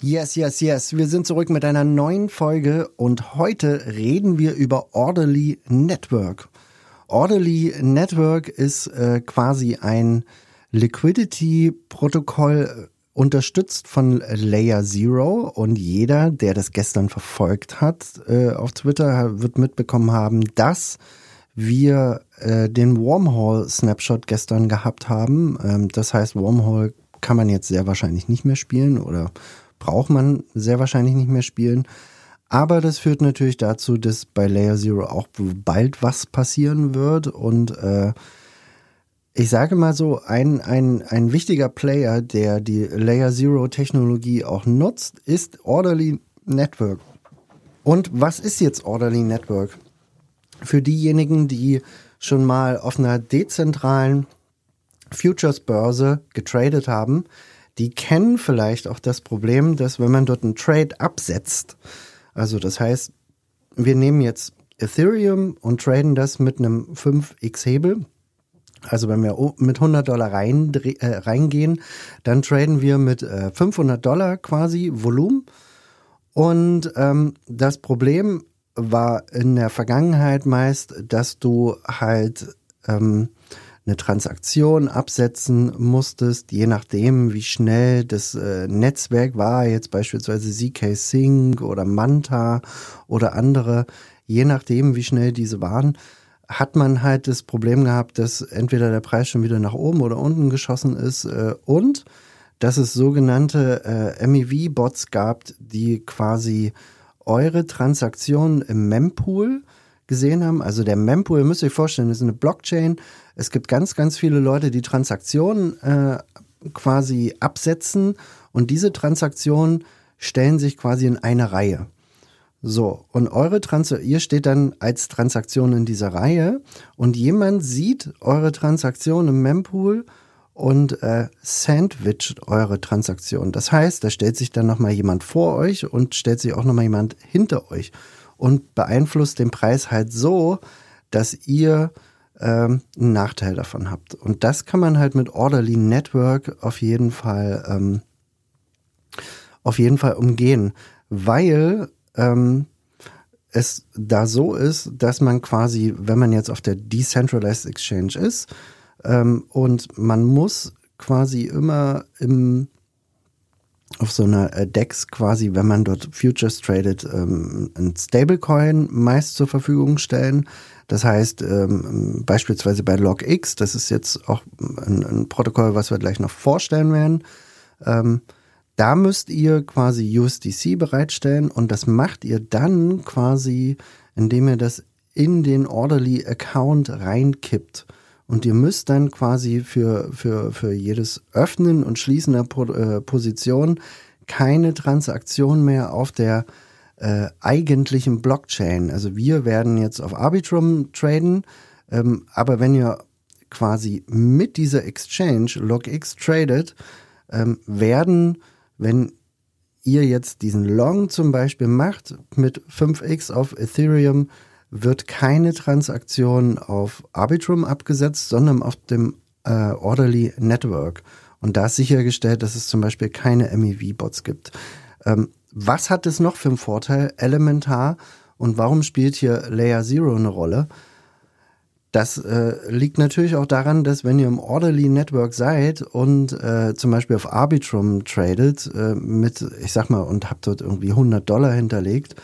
Yes, yes, yes. Wir sind zurück mit einer neuen Folge und heute reden wir über Orderly Network. Orderly Network ist äh, quasi ein Liquidity-Protokoll äh, unterstützt von Layer Zero und jeder, der das gestern verfolgt hat äh, auf Twitter, wird mitbekommen haben, dass wir äh, den Wormhole-Snapshot gestern gehabt haben. Ähm, das heißt, Wormhole kann man jetzt sehr wahrscheinlich nicht mehr spielen oder braucht man sehr wahrscheinlich nicht mehr spielen. Aber das führt natürlich dazu, dass bei Layer Zero auch bald was passieren wird. Und äh, ich sage mal so, ein, ein, ein wichtiger Player, der die Layer Zero Technologie auch nutzt, ist Orderly Network. Und was ist jetzt Orderly Network? Für diejenigen, die schon mal auf einer dezentralen Futures-Börse getradet haben, die kennen vielleicht auch das Problem, dass wenn man dort einen Trade absetzt, also das heißt, wir nehmen jetzt Ethereum und traden das mit einem 5x Hebel. Also wenn wir mit 100 Dollar rein, äh, reingehen, dann traden wir mit äh, 500 Dollar quasi Volumen. Und ähm, das Problem war in der Vergangenheit meist, dass du halt ähm, eine Transaktion absetzen musstest, je nachdem, wie schnell das äh, Netzwerk war, jetzt beispielsweise ZK Sync oder Manta oder andere, je nachdem, wie schnell diese waren, hat man halt das Problem gehabt, dass entweder der Preis schon wieder nach oben oder unten geschossen ist äh, und dass es sogenannte äh, MEV-Bots gab, die quasi eure Transaktionen im Mempool gesehen haben. Also der Mempool, müsst ihr euch vorstellen, ist eine Blockchain. Es gibt ganz, ganz viele Leute, die Transaktionen äh, quasi absetzen und diese Transaktionen stellen sich quasi in eine Reihe. So, und eure Transaktion, ihr steht dann als Transaktion in dieser Reihe und jemand sieht eure Transaktion im Mempool und äh, sandwicht eure Transaktion. Das heißt, da stellt sich dann nochmal jemand vor euch und stellt sich auch nochmal jemand hinter euch und beeinflusst den Preis halt so, dass ihr ähm, einen Nachteil davon habt. Und das kann man halt mit Orderly Network auf jeden Fall ähm, auf jeden Fall umgehen, weil ähm, es da so ist, dass man quasi, wenn man jetzt auf der Decentralized Exchange ist ähm, und man muss quasi immer im auf so einer äh, DEX quasi, wenn man dort Futures tradet, ähm, ein Stablecoin meist zur Verfügung stellen. Das heißt, ähm, beispielsweise bei LogX, das ist jetzt auch ein, ein, Protokoll, was wir gleich noch vorstellen werden, ähm, da müsst ihr quasi USDC bereitstellen und das macht ihr dann quasi, indem ihr das in den Orderly Account reinkippt. Und ihr müsst dann quasi für, für, für jedes Öffnen und Schließen der po äh, Position keine Transaktion mehr auf der äh, eigentlichen Blockchain. Also wir werden jetzt auf Arbitrum traden, ähm, aber wenn ihr quasi mit dieser Exchange LogX tradet, ähm, werden, wenn ihr jetzt diesen Long zum Beispiel macht mit 5x auf Ethereum, wird keine Transaktion auf Arbitrum abgesetzt, sondern auf dem äh, Orderly Network. Und da ist sichergestellt, dass es zum Beispiel keine MEV-Bots gibt. Ähm, was hat es noch für einen Vorteil? Elementar. Und warum spielt hier Layer Zero eine Rolle? Das äh, liegt natürlich auch daran, dass wenn ihr im Orderly Network seid und äh, zum Beispiel auf Arbitrum tradet äh, mit, ich sag mal, und habt dort irgendwie 100 Dollar hinterlegt,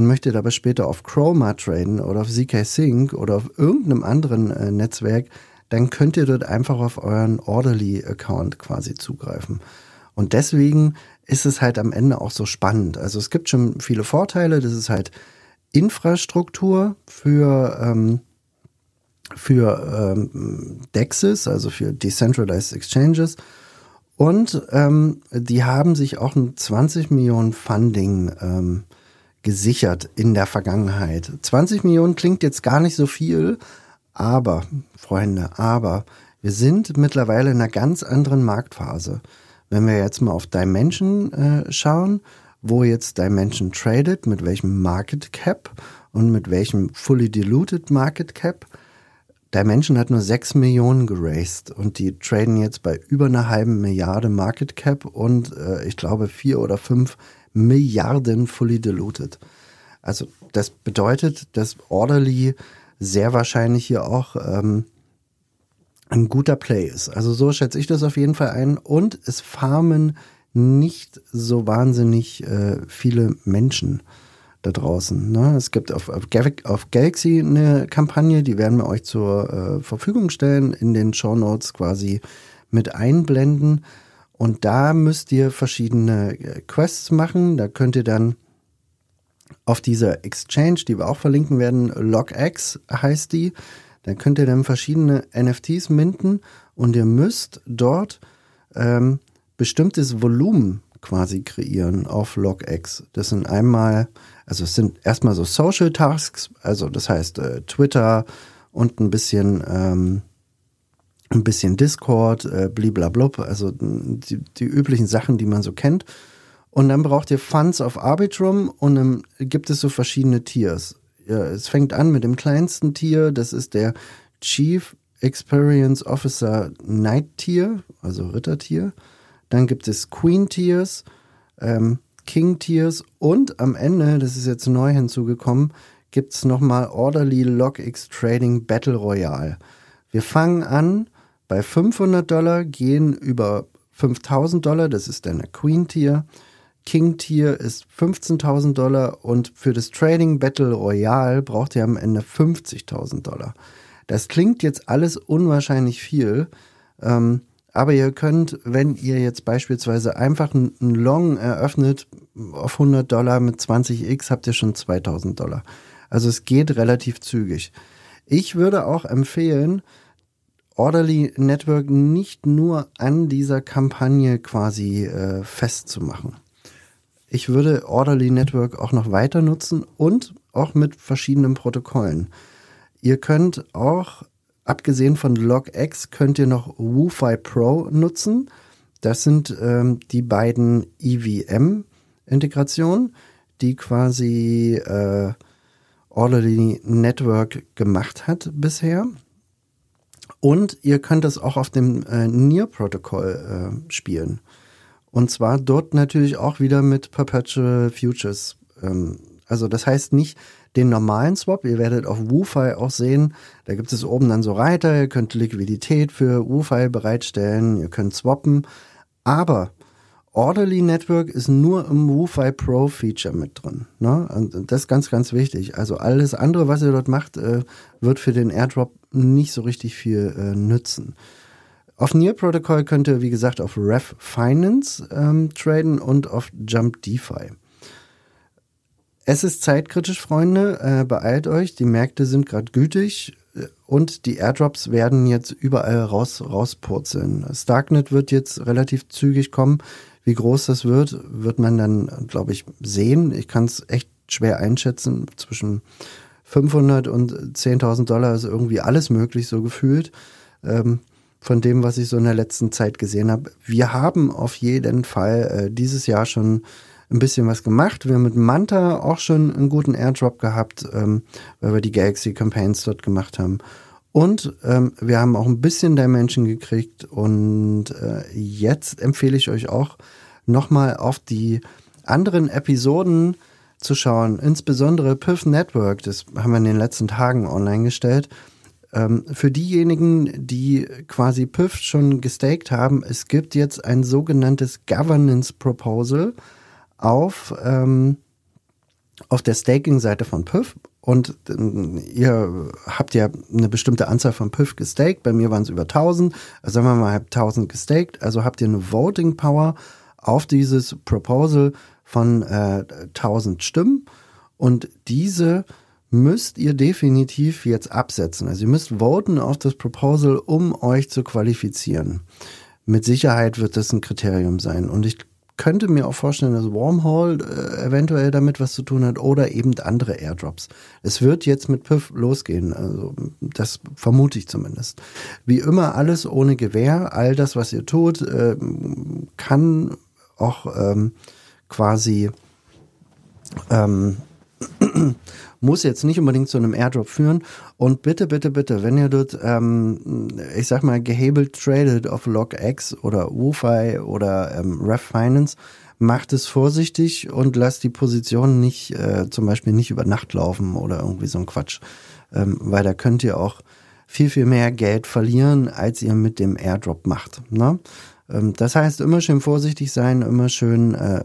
und möchtet aber später auf Chroma traden oder auf ZK Sync oder auf irgendeinem anderen äh, Netzwerk, dann könnt ihr dort einfach auf euren Orderly-Account quasi zugreifen. Und deswegen ist es halt am Ende auch so spannend. Also es gibt schon viele Vorteile. Das ist halt Infrastruktur für, ähm, für ähm, DEXs, also für Decentralized Exchanges. Und ähm, die haben sich auch ein 20 Millionen Funding ähm, gesichert in der Vergangenheit. 20 Millionen klingt jetzt gar nicht so viel, aber, Freunde, aber wir sind mittlerweile in einer ganz anderen Marktphase. Wenn wir jetzt mal auf Dimension äh, schauen, wo jetzt Dimension tradet, mit welchem Market Cap und mit welchem fully diluted Market Cap. Dimension hat nur 6 Millionen geraced und die traden jetzt bei über einer halben Milliarde Market Cap und äh, ich glaube 4 oder 5 Milliarden fully diluted. Also das bedeutet, dass Orderly sehr wahrscheinlich hier auch ähm, ein guter Play ist. Also so schätze ich das auf jeden Fall ein. Und es farmen nicht so wahnsinnig äh, viele Menschen da draußen. Ne? Es gibt auf, auf, auf, Galaxy eine Kampagne, die werden wir euch zur äh, Verfügung stellen, in den Show Notes quasi mit einblenden. Und da müsst ihr verschiedene äh, Quests machen. Da könnt ihr dann auf dieser Exchange, die wir auch verlinken werden, LogX heißt die, da könnt ihr dann verschiedene NFTs minten und ihr müsst dort ähm, bestimmtes Volumen quasi kreieren auf LogX. Das sind einmal, also es sind erstmal so Social Tasks, also das heißt äh, Twitter und ein bisschen ähm, ein bisschen Discord, äh, bliblablub, also die, die üblichen Sachen, die man so kennt. Und dann braucht ihr Funds auf Arbitrum und dann gibt es so verschiedene Tiers. Ja, es fängt an mit dem kleinsten Tier, das ist der Chief Experience Officer Knight Tier, also Rittertier. Dann gibt es Queen Tiers, ähm, King Tiers und am Ende, das ist jetzt neu hinzugekommen, gibt es nochmal Orderly LogX Trading Battle Royale. Wir fangen an bei 500 Dollar, gehen über 5000 Dollar, das ist dann der Queen Tier. King Tier ist 15.000 Dollar und für das Trading Battle Royale braucht ihr am Ende 50.000 Dollar. Das klingt jetzt alles unwahrscheinlich viel, ähm, aber ihr könnt, wenn ihr jetzt beispielsweise einfach einen Long eröffnet auf 100 Dollar mit 20x, habt ihr schon 2000 Dollar. Also es geht relativ zügig. Ich würde auch empfehlen, Orderly Network nicht nur an dieser Kampagne quasi äh, festzumachen. Ich würde Orderly Network auch noch weiter nutzen und auch mit verschiedenen Protokollen. Ihr könnt auch, abgesehen von LogX, könnt ihr noch WooFi Pro nutzen. Das sind ähm, die beiden EVM-Integrationen, die quasi äh, Orderly Network gemacht hat bisher. Und ihr könnt es auch auf dem äh, NIR-Protokoll äh, spielen. Und zwar dort natürlich auch wieder mit Perpetual Futures. Ähm, also das heißt nicht den normalen Swap. Ihr werdet auf WooFi auch sehen, da gibt es oben dann so Reiter. Ihr könnt Liquidität für WooFi bereitstellen. Ihr könnt swappen. Aber Orderly Network ist nur im WooFi Pro Feature mit drin. Ne? Und das ist ganz, ganz wichtig. Also alles andere, was ihr dort macht, äh, wird für den Airdrop nicht so richtig viel äh, nützen. Auf Near Protocol könnt ihr, wie gesagt, auf Ref Finance ähm, traden und auf Jump DeFi. Es ist zeitkritisch, Freunde. Äh, beeilt euch. Die Märkte sind gerade gütig äh, und die Airdrops werden jetzt überall raus, rauspurzeln. Starknet wird jetzt relativ zügig kommen. Wie groß das wird, wird man dann, glaube ich, sehen. Ich kann es echt schwer einschätzen. Zwischen 500 und 10.000 Dollar ist irgendwie alles möglich, so gefühlt. Ähm, von dem, was ich so in der letzten Zeit gesehen habe. Wir haben auf jeden Fall äh, dieses Jahr schon ein bisschen was gemacht. Wir haben mit Manta auch schon einen guten Airdrop gehabt, ähm, weil wir die Galaxy Campaigns dort gemacht haben. Und ähm, wir haben auch ein bisschen Dimension gekriegt. Und äh, jetzt empfehle ich euch auch nochmal auf die anderen Episoden zu schauen. Insbesondere Piff Network, das haben wir in den letzten Tagen online gestellt. Ähm, für diejenigen, die quasi Piff schon gestaked haben, es gibt jetzt ein sogenanntes Governance Proposal auf, ähm, auf der Staking-Seite von Piff. Und äh, ihr habt ja eine bestimmte Anzahl von Piff gestaked. Bei mir waren es über 1000. Also sagen wir mal, habt 1000 gestaked. Also habt ihr eine Voting Power auf dieses Proposal von äh, 1000 Stimmen. Und diese müsst ihr definitiv jetzt absetzen. Also ihr müsst voten auf das Proposal, um euch zu qualifizieren. Mit Sicherheit wird das ein Kriterium sein. Und ich könnte mir auch vorstellen, dass Wormhole äh, eventuell damit was zu tun hat oder eben andere Airdrops. Es wird jetzt mit Piff losgehen, also das vermute ich zumindest. Wie immer alles ohne Gewähr, all das, was ihr tut, äh, kann auch ähm, quasi ähm, muss jetzt nicht unbedingt zu einem Airdrop führen. Und bitte, bitte, bitte, wenn ihr dort, ähm, ich sag mal, gehebelt tradet auf LogX oder WooFi oder ähm, Ref Finance, macht es vorsichtig und lasst die Position nicht, äh, zum Beispiel nicht über Nacht laufen oder irgendwie so ein Quatsch. Ähm, weil da könnt ihr auch viel, viel mehr Geld verlieren, als ihr mit dem Airdrop macht. Ne? Ähm, das heißt, immer schön vorsichtig sein, immer schön äh,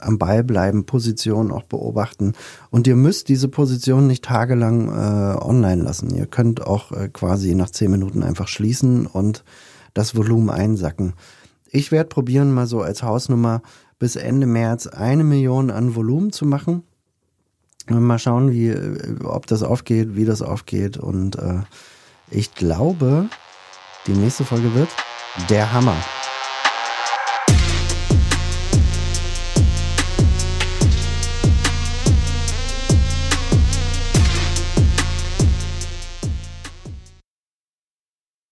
am Ball bleiben, Position auch beobachten. Und ihr müsst diese Position nicht tagelang äh, online lassen. Ihr könnt auch äh, quasi nach zehn Minuten einfach schließen und das Volumen einsacken. Ich werde probieren, mal so als Hausnummer bis Ende März eine Million an Volumen zu machen. Mal schauen, wie, äh, ob das aufgeht, wie das aufgeht. Und äh, ich glaube, die nächste Folge wird der Hammer.